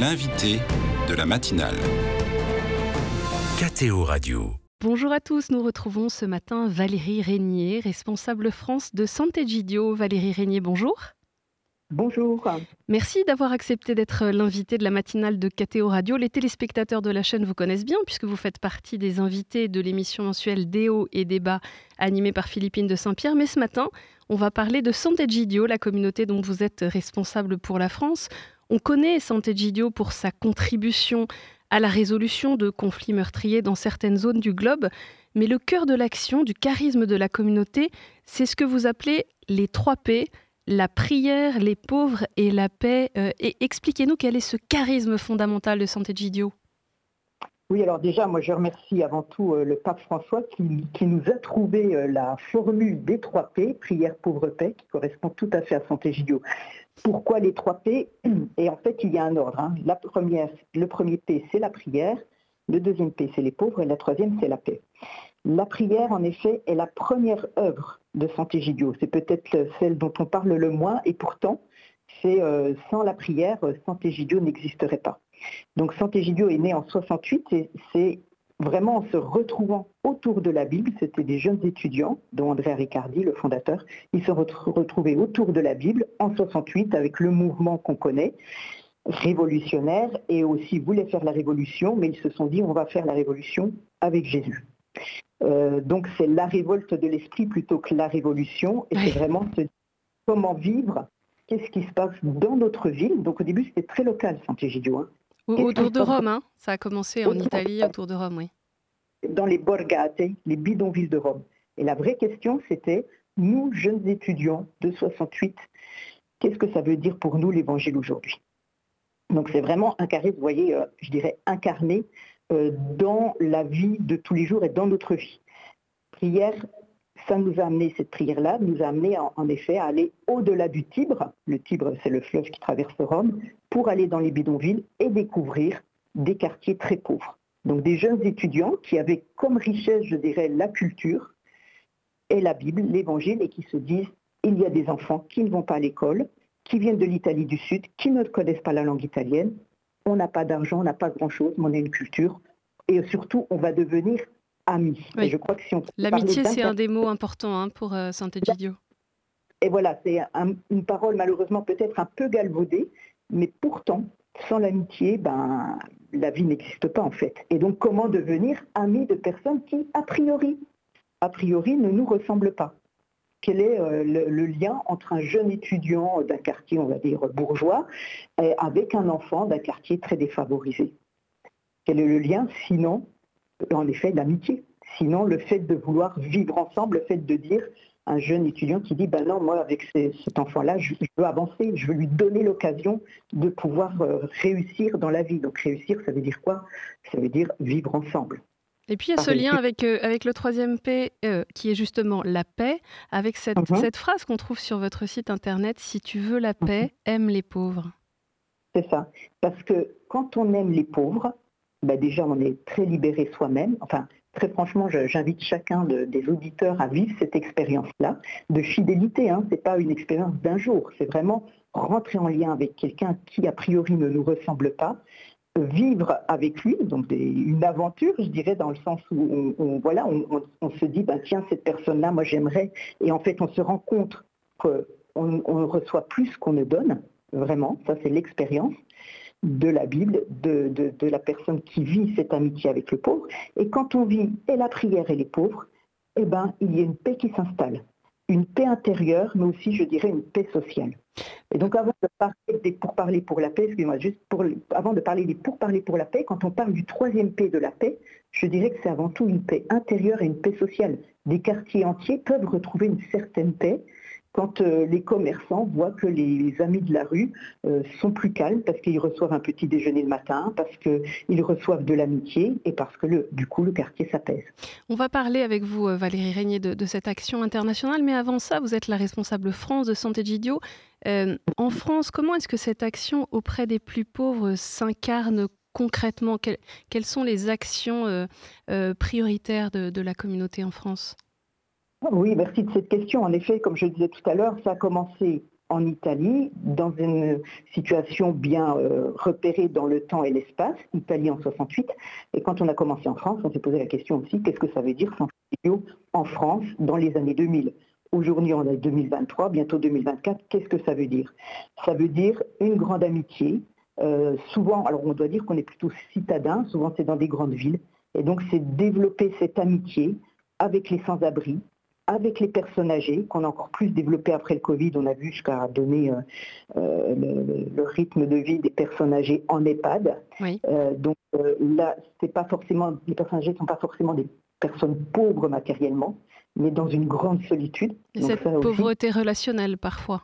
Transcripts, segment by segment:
L'invité de la matinale. KTO Radio. Bonjour à tous, nous retrouvons ce matin Valérie Régnier, responsable France de Sant'Egidio. Valérie Régnier, bonjour. Bonjour. Merci d'avoir accepté d'être l'invité de la matinale de KTO Radio. Les téléspectateurs de la chaîne vous connaissent bien puisque vous faites partie des invités de l'émission mensuelle Déo et Débat animée par Philippine de Saint-Pierre. Mais ce matin, on va parler de Sant'Egidio, la communauté dont vous êtes responsable pour la France. On connaît Sant'Egidio pour sa contribution à la résolution de conflits meurtriers dans certaines zones du globe, mais le cœur de l'action, du charisme de la communauté, c'est ce que vous appelez les trois P, la prière, les pauvres et la paix. Euh, et expliquez-nous quel est ce charisme fondamental de Sant'Egidio. Oui, alors déjà, moi je remercie avant tout euh, le pape François qui, nous a trouvé euh, la formule des trois P, prière, pauvre, paix, qui correspond tout à fait à Sant'Egidio. Pourquoi les trois P? Et en fait, il y a un ordre. Hein. Le premier P, c'est la prière. Le deuxième P, c'est les pauvres. Et la troisième, c'est la paix. La prière, en effet, est la première œuvre de Sant'Egidio. C'est peut-être celle dont on parle le moins, et pourtant, c'est euh, sans la prière, Sant'Egidio n'existerait pas. Donc Sant'Egidio est né en 68 et c'est vraiment en se retrouvant autour de la Bible, c'était des jeunes étudiants, dont Andrea Riccardi, le fondateur, ils se retrouvaient autour de la Bible en 68 avec le mouvement qu'on connaît, révolutionnaire, et aussi voulaient faire la révolution, mais ils se sont dit on va faire la révolution avec Jésus. Euh, donc c'est la révolte de l'esprit plutôt que la révolution, et c'est vraiment comment vivre, qu'est-ce qui se passe dans notre ville. Donc au début c'était très local, Sant'Egidio. Hein. Autour de Rome, hein ça a commencé en Italie, autour de Rome, oui. Dans les borgate, les bidonvilles de Rome. Et la vraie question, c'était, nous, jeunes étudiants de 68, qu'est-ce que ça veut dire pour nous l'évangile aujourd'hui? Donc c'est vraiment un carré, vous voyez, euh, je dirais incarné euh, dans la vie de tous les jours et dans notre vie. Prière, ça nous a amené, cette prière-là, nous a amené en, effet à aller au-delà du Tibre. Le Tibre, c'est le fleuve qui traverse Rome, pour aller dans les bidonvilles et découvrir des quartiers très pauvres. Donc des jeunes étudiants qui avaient comme richesse, je dirais, la culture et la Bible, l'Évangile, et qui se disent, il y a des enfants qui ne vont pas à l'école, qui viennent de l'Italie du Sud, qui ne connaissent pas la langue italienne. On n'a pas d'argent, on n'a pas grand-chose, mais on a une culture. Et surtout, on va devenir amis. je crois que si on L'amitié, c'est un des mots importants hein, pour euh, Sant'Egidio. Et voilà, c'est une parole malheureusement peut-être un peu galvaudée, mais pourtant, sans l'amitié, ben, la vie n'existe pas en fait. Et donc, comment devenir amis de personnes qui, a priori, a priori, ne nous ressemblent pas? Quel est euh, le, lien entre un jeune étudiant d'un quartier, on va dire, bourgeois, et avec un enfant d'un quartier très défavorisé? Quel est le lien Sinon, en effet, l'amitié. Sinon, le fait de vouloir vivre ensemble, le fait de dire un jeune étudiant qui dit ben non, moi, avec cet enfant-là, je, veux avancer, je veux lui donner l'occasion de pouvoir euh, réussir dans la vie. Donc, réussir, ça veut dire quoi? Ça veut dire vivre ensemble. Et puis il y a ce lien avec, euh, avec le troisième P, euh, qui est justement la paix, avec cette, mhm. cette phrase qu'on trouve sur votre site internet, si tu veux la paix, mhm. aime les pauvres. C'est ça. Parce que quand on aime les pauvres, bah, déjà on est très libéré soi-même. Enfin, très franchement, j'invite chacun des auditeurs à vivre cette expérience-là de fidélité. Hein. Ce n'est pas une expérience d'un jour, c'est vraiment rentrer en lien avec quelqu'un qui a priori ne nous ressemble pas, vivre avec lui, donc une aventure, je dirais, dans le sens où on, voilà, on, se dit, bah, tiens, cette personne-là, moi j'aimerais, et en fait on se rend compte qu'on on reçoit plus qu'on ne donne, vraiment, ça c'est l'expérience de la Bible, de, la personne qui vit cette amitié avec le pauvre. Et quand on vit et la prière et les pauvres, eh ben, il y a une paix qui s'installe. Une paix intérieure, mais aussi, je dirais, une paix sociale. Et donc, avant de parler des pourparlers pour la paix, excusez-moi, juste avant de parler des pourparlers pour la paix, quand on parle du troisième paix de la paix, je dirais que c'est avant tout une paix intérieure et une paix sociale. Des quartiers entiers peuvent retrouver une certaine paix quand euh, les commerçants voient que les, amis de la rue euh, sont plus calmes parce qu'ils reçoivent un petit déjeuner le matin, parce qu'ils reçoivent de l'amitié et parce que le, du coup le quartier s'apaise. On va parler avec vous, euh, Valérie Régnier, de, cette action internationale, mais avant ça, vous êtes la responsable France de Santé Gidio. en France, comment est-ce que cette action auprès des plus pauvres s'incarne concrètement? Quelles, sont les actions prioritaires de la communauté en France? Oui, merci de cette question. En effet, comme je disais tout à l'heure, ça a commencé en Italie, dans une situation bien euh, repérée dans le temps et l'espace, Italie en 68. Et quand on a commencé en France, on s'est posé la question aussi, qu'est-ce que ça veut dire Santé Gidio en France dans les années 2000 Aujourd'hui, on est 2023, bientôt 2024. Qu'est-ce que ça veut dire? Ça veut dire une grande amitié. Euh, souvent, alors on doit dire qu'on est plutôt citadin, souvent c'est dans des grandes villes. Et donc, c'est développer cette amitié avec les sans-abri, avec les personnes âgées, qu'on a encore plus développé après le Covid. On a vu jusqu'à donner euh, euh, le, rythme de vie des personnes âgées en EHPAD. donc là, c'est pas forcément, les personnes âgées ne sont pas forcément des personnes pauvres matériellement, mais dans une grande solitude. cette pauvreté relationnelle parfois.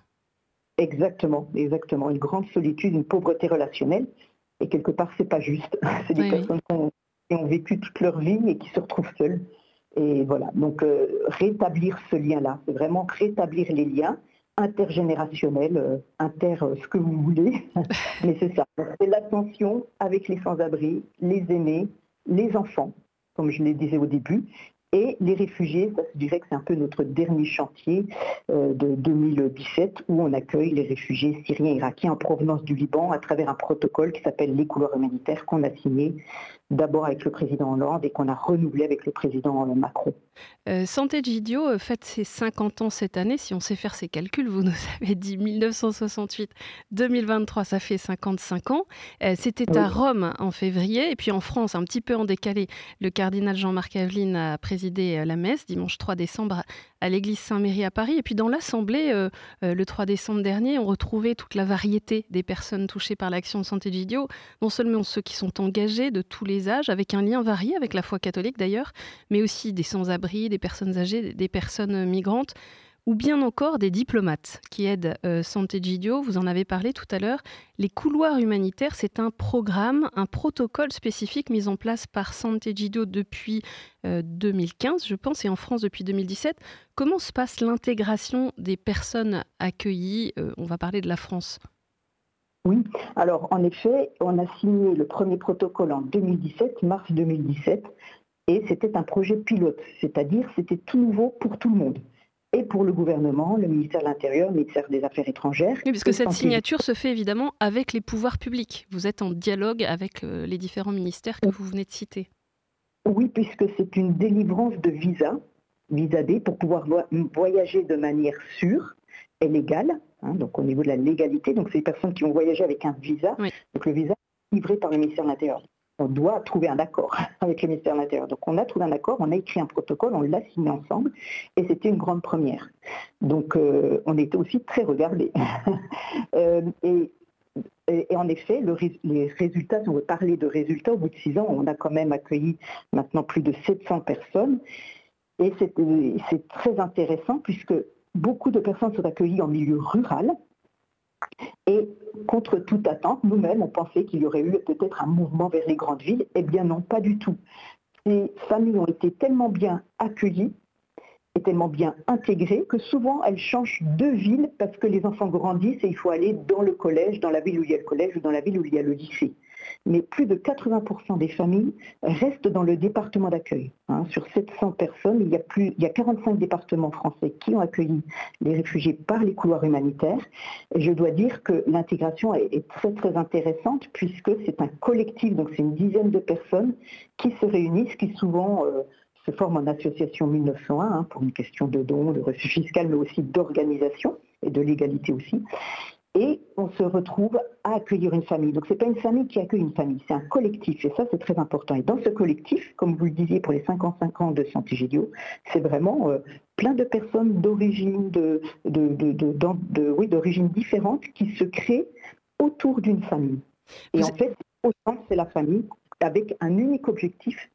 Exactement, exactement. Une grande solitude, une pauvreté relationnelle. Et quelque part, c'est pas juste. C'est des personnes qui ont, vécu toute leur vie et qui se retrouvent seules. Et voilà. Donc, euh, rétablir ce lien-là, c'est vraiment rétablir les liens intergénérationnels, euh, inter, euh, ce que vous voulez. Mais c'est ça. C'est l'attention avec les sans-abri, les aînés, les enfants, comme je le disais au début, et les réfugiés, ça je dirais que c'est un peu notre dernier chantier euh, de 2017 où on accueille les réfugiés syriens et irakiens en provenance du Liban à travers un protocole qui s'appelle les couloirs humanitaires qu'on a signé d'abord avec le président Hollande et qu'on a renouvelé avec le président Macron. Euh, Santé Gidio euh, fête ses 50 ans cette année. Si on sait faire ses calculs, vous nous avez dit 1968, 2023, ça fait 55 ans. Euh, c'était à Rome en février et puis en France, un petit peu en décalé. Le cardinal Jean-Marc Aveline a présidé la messe dimanche 3 décembre à l'église Saint-Méry à Paris. Et puis dans l'Assemblée, le 3 décembre dernier, on retrouvait toute la variété des personnes touchées par l'action de Santé Gidio, non seulement ceux qui sont engagés de tous les âges, avec un lien varié avec la foi catholique d'ailleurs, mais aussi des sans-abri, des personnes âgées, des personnes migrantes ou bien encore des diplomates qui aident euh, Santé Gidio. Vous en avez parlé tout à l'heure. Les couloirs humanitaires, c'est un programme, un protocole spécifique mis en place par Santé Gidio depuis 2015, euh, je pense, et en France depuis 2017. Comment se passe l'intégration des personnes accueillies euh, On va parler de la France. Oui, alors en effet, on a signé le premier protocole en 2017, mars 2017, et c'était un projet pilote, c'est-à-dire c'était tout nouveau pour tout le monde. Et pour le gouvernement, le ministère de l'Intérieur, le ministère des Affaires étrangères. Oui, parce que cette signature se fait évidemment avec les pouvoirs publics. Vous êtes en dialogue avec euh, les différents ministères que vous venez de citer. Oui, puisque c'est une délivrance de visa, visa D, pour pouvoir voyager de manière sûre et légale, hein, donc au niveau de la légalité. Donc c'est des personnes qui ont voyagé avec un visa. Donc le visa est livré par le ministère de l'Intérieur on doit trouver un accord avec le ministère de l'Intérieur. Donc on a trouvé un accord, on a écrit un protocole, on l'a signé ensemble, et c'était une grande première. Donc euh, on était aussi très regardés. Euh, et, en effet, les résultats, si on veut parler de résultats, au bout de six ans, on a quand même accueilli maintenant plus de 700 personnes. Et c'est très intéressant puisque beaucoup de personnes sont accueillies en milieu rural, contre toute attente, nous-mêmes, on pensait qu'il y aurait eu peut-être un mouvement vers les grandes villes. Eh bien non, pas du tout. Ces familles ont été tellement bien accueillies et tellement bien intégrées que souvent elles changent de ville parce que les enfants grandissent et il faut aller dans le collège, dans la ville où il y a le collège ou dans la ville où il y a le lycée mais plus de 80% des familles restent dans le département d'accueil. Hein. Sur 700 personnes, il y, a plus, il y a 45 départements français qui ont accueilli les réfugiés par les couloirs humanitaires. Et je dois dire que l'intégration est, très très intéressante puisque c'est un collectif, donc c'est une dizaine de personnes qui se réunissent, qui souvent... Euh, se forment en association 1901 hein, pour une question de dons, de reçu fiscal, mais aussi d'organisation et de légalité aussi et on se retrouve à accueillir une famille. Donc ce n'est pas une famille qui accueille une famille, c'est un collectif et ça c'est très important. Et dans ce collectif, comme vous le disiez pour les 55 ans de Sant'Egidio, c'est vraiment euh, plein de personnes d'origine de, de, oui, d'origine différente qui se créent autour d'une famille. Et en fait, au centre, c'est la famille avec un unique objectif,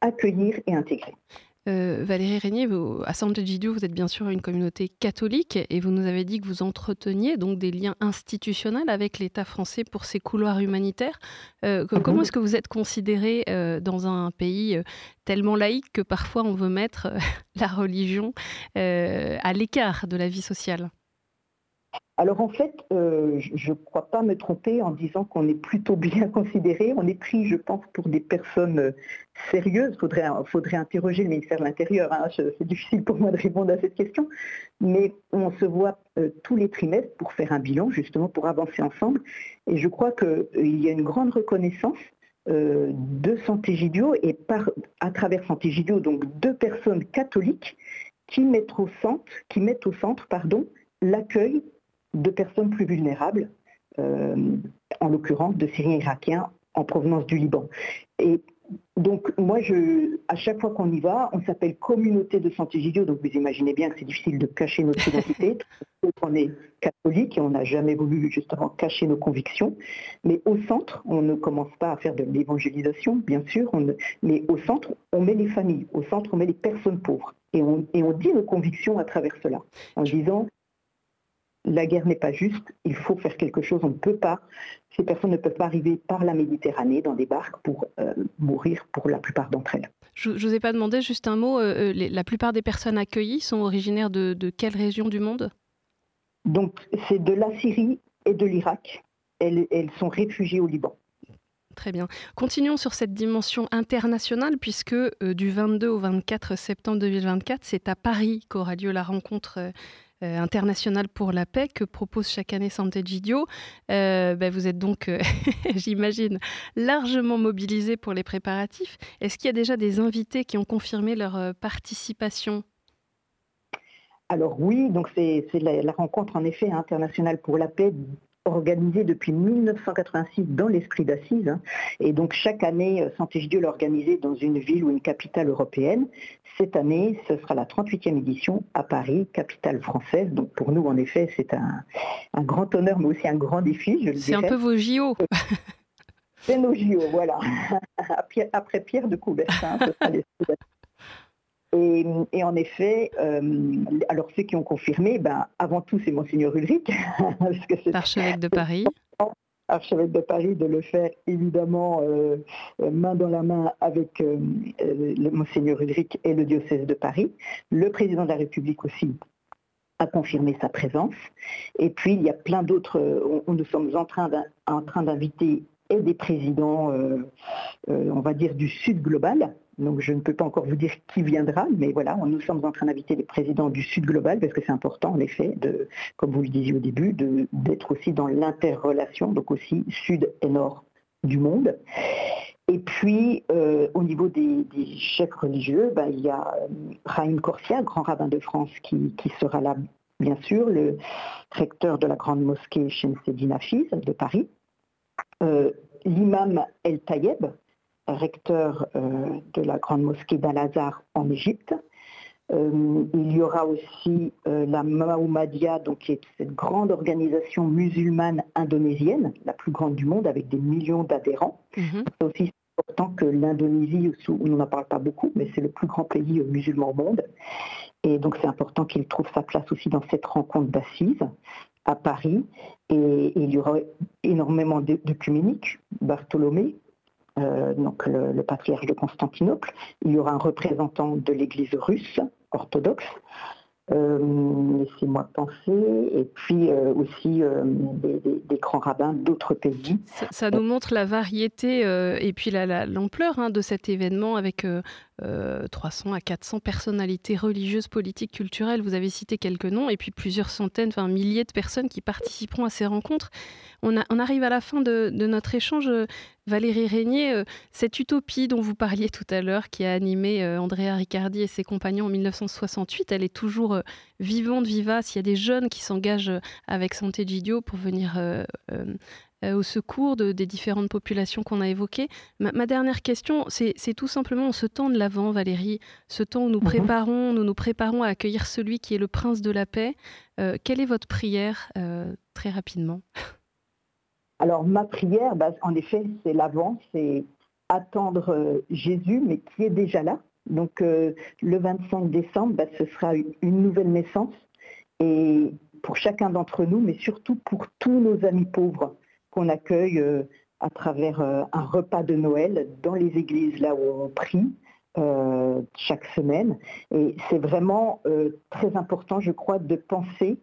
accueillir et intégrer. Euh, Valérie Régnier, à Santo Gidio, vous êtes bien sûr une communauté catholique et vous nous avez dit que vous entreteniez donc des liens institutionnels avec l'État français pour ces couloirs humanitaires. Euh, mhm. Comment est-ce que vous êtes considéré euh, dans un pays tellement laïque que parfois on veut mettre la religion à l'écart de la vie sociale? Alors en fait, euh, je ne crois pas me tromper en disant qu'on est plutôt bien considéré. On est pris, je pense, pour des personnes euh, sérieuses. Il faudrait, faudrait interroger le ministère de l'Intérieur. Hein. C'est difficile pour moi de répondre à cette question. Mais on se voit euh, tous les trimestres pour faire un bilan, justement, pour avancer ensemble. Et je crois qu'il y a une grande reconnaissance de Santé Gidio et à travers Santé Gidio, donc deux personnes catholiques qui mettent au centre, qui mettent au centre pardon, l'accueil de personnes plus vulnérables, euh, en l'occurrence de Syriens irakiens en provenance du Liban. Et donc, moi, je, à chaque fois qu'on y va, on s'appelle communauté de santé Gidio, donc vous imaginez bien que c'est difficile de cacher notre identité. on est catholique et on n'a jamais voulu justement cacher nos convictions. Mais au centre, on ne commence pas à faire de l'évangélisation, bien sûr, mais au centre, on met les familles, au centre, on met les personnes pauvres. Et on, et on dit nos convictions à travers cela, en disant la guerre n'est pas juste, il faut faire quelque chose, on ne peut pas, ces personnes ne peuvent pas arriver par la Méditerranée dans des barques pour euh, mourir pour la plupart d'entre elles. Je ne vous ai pas demandé juste un mot, euh, euh, la plupart des personnes accueillies sont originaires de, quelle région du monde? Donc c'est de la Syrie et de l'Irak. Elles, elles sont réfugiées au Liban. Très bien. Continuons sur cette dimension internationale, puisque du 22 au 24 septembre 2024, c'est à Paris qu'aura lieu la rencontre internationale pour la paix que propose chaque année Sant'Egidio. Euh, ben vous êtes donc, euh, j'imagine, largement mobilisé pour les préparatifs. Est-ce qu'il y a déjà des invités qui ont confirmé leur participation? Alors oui, donc c'est la, la, rencontre en effet internationale pour la paix organisé depuis 1986 dans l'esprit d'assises. Hein. Et donc chaque année, euh, Saint-Égidieu l'organisait dans une ville ou une capitale européenne. Cette année, ce sera la 38e édition à Paris, capitale française. Donc pour nous, en effet, c'est un, grand honneur, mais aussi un grand défi. C'est un peu vos JO. c'est nos JO, voilà. Après Pierre de Coubertin, ce sera l'esprit et, en effet, euh, alors ceux qui ont confirmé, ben, avant tout, c'est Monseigneur Ulrich. Archevêque de Paris. Archevêque de Paris, de le faire évidemment euh, euh, main dans la main avec le Monseigneur Ulrich et le diocèse de Paris. Le président de la République aussi a confirmé sa présence. Et puis, il y a plein d'autres. nous sommes en train d'inviter et des présidents, on va dire, du Sud global, donc je ne peux pas encore vous dire qui viendra, mais voilà, nous sommes en train d'inviter les présidents du Sud global parce que c'est important en effet, comme vous le disiez au début, d'être aussi dans l'interrelation, donc aussi Sud et Nord du monde. Et puis, euh, au niveau des, chefs religieux, ben, il y a euh, Raïm Corsia, grand rabbin de France, qui, sera là, bien sûr, le recteur de la grande mosquée Shemseddin Hafiz de Paris, euh, l'imam El Tayeb, recteur euh, de la grande mosquée d'Al-Azhar en Égypte. Euh, il y aura aussi euh, la Mahoumadia, donc qui est cette grande organisation musulmane indonésienne, la plus grande du monde, avec des millions d'adhérents. Mhm. C'est aussi important que l'Indonésie, on n'en parle pas beaucoup, mais c'est le plus grand pays musulman au monde. Et donc c'est important qu'il trouve sa place aussi dans cette rencontre d'assises à Paris. Et, il y aura énormément d'œcuméniques, Bartholomé, euh, donc le, patriarche de Constantinople. Il y aura un représentant de l'Église russe orthodoxe. Euh, Laissez-moi penser. Et puis euh, aussi euh, des, grands rabbins d'autres pays. Ça, nous montre la variété et puis l'ampleur hein, de cet événement avec 300 à 400 personnalités religieuses, politiques, culturelles. Vous avez cité quelques noms et puis plusieurs centaines, enfin milliers de personnes qui participeront à ces rencontres. On, arrive à la fin de, notre échange. Valérie Régnier, euh, cette utopie dont vous parliez tout à l'heure, qui a animé euh, Andrea Riccardi et ses compagnons en 1968, elle est toujours euh, vivante, vivace. Il y a des jeunes qui s'engagent avec Santé Gidio pour venir au secours des différentes populations qu'on a évoquées. Ma, dernière question, c'est tout simplement ce temps de l'avant, Valérie, ce temps où nous mhm. préparons, nous nous préparons à accueillir celui qui est le prince de la paix. quelle est votre prière, très rapidement? alors ma prière, bah, en effet, c'est l'avant, c'est attendre euh, Jésus, mais qui est déjà là. Donc euh, le 25 décembre, bah, ce sera une nouvelle naissance. Et pour chacun d'entre nous, mais surtout pour tous nos amis pauvres qu'on accueille euh, à travers un repas de Noël dans les églises là où on prie. chaque semaine. Et c'est vraiment très important, je crois, de penser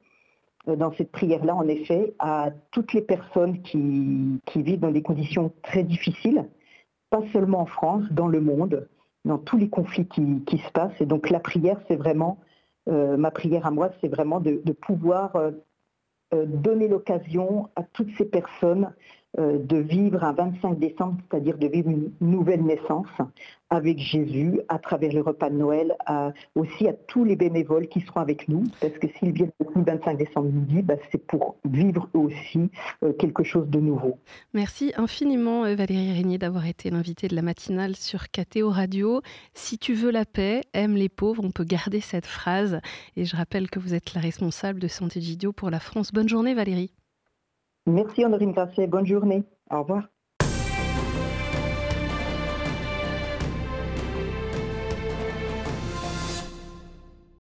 dans cette prière-là, en effet, à toutes les personnes qui, vivent dans des conditions très difficiles, pas seulement en France, dans le monde, dans tous les conflits qui, se passent. Et donc la prière, c'est vraiment, ma prière à moi, c'est vraiment de, pouvoir donner l'occasion à toutes ces personnes euh, de vivre un 25 décembre, c'est-à-dire de vivre une nouvelle naissance avec Jésus à travers le repas de Noël, aussi à tous les bénévoles qui seront avec nous, parce que s'ils viennent le 25 décembre midi, bah, c'est pour vivre aussi euh, quelque chose de nouveau. Merci infiniment euh, Valérie Régnier d'avoir été l'invitée de la matinale sur KTO Radio. Si tu veux la paix, aime les pauvres, on peut garder cette phrase. Et je rappelle que vous êtes la responsable de Santé Gidio pour la France. Bonne journée Valérie. Merci Honorine Grasset, bonne journée. Au revoir.